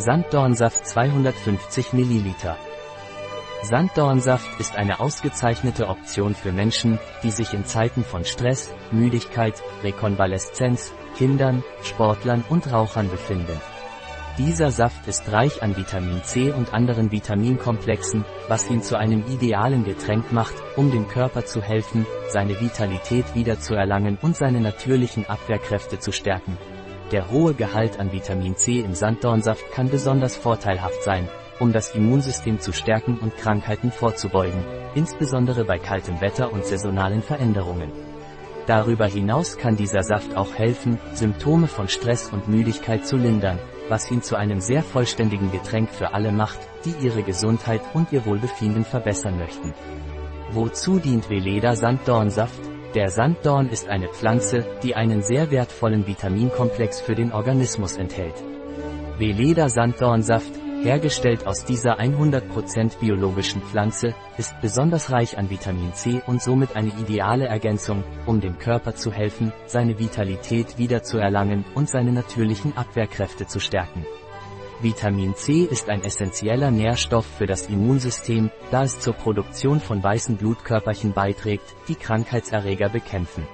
Sanddornsaft 250 ml. Sanddornsaft ist eine ausgezeichnete Option für Menschen, die sich in Zeiten von Stress, Müdigkeit, Rekonvaleszenz, Kindern, Sportlern und Rauchern befinden. Dieser Saft ist reich an Vitamin C und anderen Vitaminkomplexen, was ihn zu einem idealen Getränk macht, um dem Körper zu helfen, seine Vitalität wiederzuerlangen und seine natürlichen Abwehrkräfte zu stärken. Der hohe Gehalt an Vitamin C im Sanddornsaft kann besonders vorteilhaft sein, um das Immunsystem zu stärken und Krankheiten vorzubeugen, insbesondere bei kaltem Wetter und saisonalen Veränderungen. Darüber hinaus kann dieser Saft auch helfen, Symptome von Stress und Müdigkeit zu lindern, was ihn zu einem sehr vollständigen Getränk für alle macht, die ihre Gesundheit und ihr Wohlbefinden verbessern möchten. Wozu dient Veleda Sanddornsaft? Der Sanddorn ist eine Pflanze, die einen sehr wertvollen Vitaminkomplex für den Organismus enthält. Veleda Sanddornsaft, hergestellt aus dieser 100% biologischen Pflanze, ist besonders reich an Vitamin C und somit eine ideale Ergänzung, um dem Körper zu helfen, seine Vitalität wiederzuerlangen und seine natürlichen Abwehrkräfte zu stärken. Vitamin C ist ein essentieller Nährstoff für das Immunsystem, da es zur Produktion von weißen Blutkörperchen beiträgt, die Krankheitserreger bekämpfen.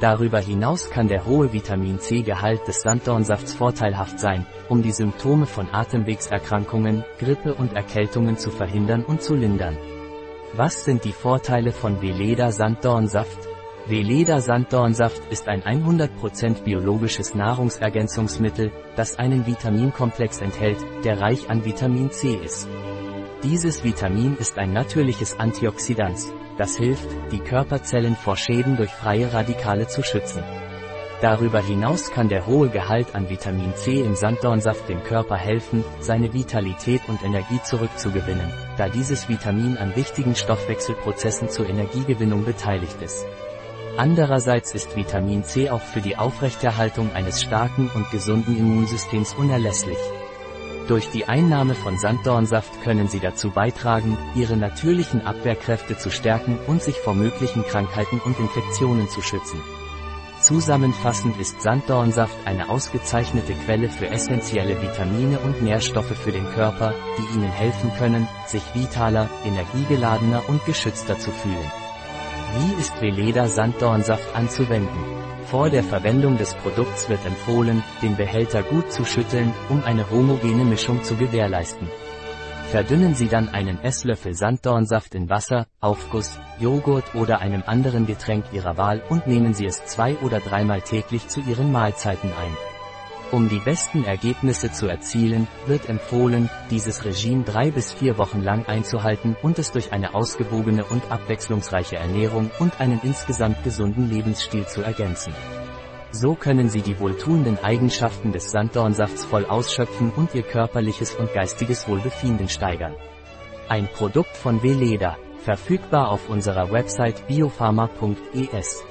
Darüber hinaus kann der hohe Vitamin C-Gehalt des Sanddornsafts vorteilhaft sein, um die Symptome von Atemwegserkrankungen, Grippe und Erkältungen zu verhindern und zu lindern. Was sind die Vorteile von Veleda Sanddornsaft? Veleda Sanddornsaft ist ein 100% biologisches Nahrungsergänzungsmittel, das einen Vitaminkomplex enthält, der reich an Vitamin C ist. Dieses Vitamin ist ein natürliches Antioxidant, das hilft, die Körperzellen vor Schäden durch freie Radikale zu schützen. Darüber hinaus kann der hohe Gehalt an Vitamin C im Sanddornsaft dem Körper helfen, seine Vitalität und Energie zurückzugewinnen, da dieses Vitamin an wichtigen Stoffwechselprozessen zur Energiegewinnung beteiligt ist. Andererseits ist Vitamin C auch für die Aufrechterhaltung eines starken und gesunden Immunsystems unerlässlich. Durch die Einnahme von Sanddornsaft können Sie dazu beitragen, Ihre natürlichen Abwehrkräfte zu stärken und sich vor möglichen Krankheiten und Infektionen zu schützen. Zusammenfassend ist Sanddornsaft eine ausgezeichnete Quelle für essentielle Vitamine und Nährstoffe für den Körper, die Ihnen helfen können, sich vitaler, energiegeladener und geschützter zu fühlen. Wie ist Veleda Sanddornsaft anzuwenden? Vor der Verwendung des Produkts wird empfohlen, den Behälter gut zu schütteln, um eine homogene Mischung zu gewährleisten. Verdünnen Sie dann einen Esslöffel Sanddornsaft in Wasser, Aufguss, Joghurt oder einem anderen Getränk Ihrer Wahl und nehmen Sie es zwei oder dreimal täglich zu Ihren Mahlzeiten ein. Um die besten Ergebnisse zu erzielen, wird empfohlen, dieses Regime drei bis vier Wochen lang einzuhalten und es durch eine ausgewogene und abwechslungsreiche Ernährung und einen insgesamt gesunden Lebensstil zu ergänzen. So können Sie die wohltuenden Eigenschaften des Sanddornsafts voll ausschöpfen und Ihr körperliches und geistiges Wohlbefinden steigern. Ein Produkt von Veleda, verfügbar auf unserer Website biopharma.es.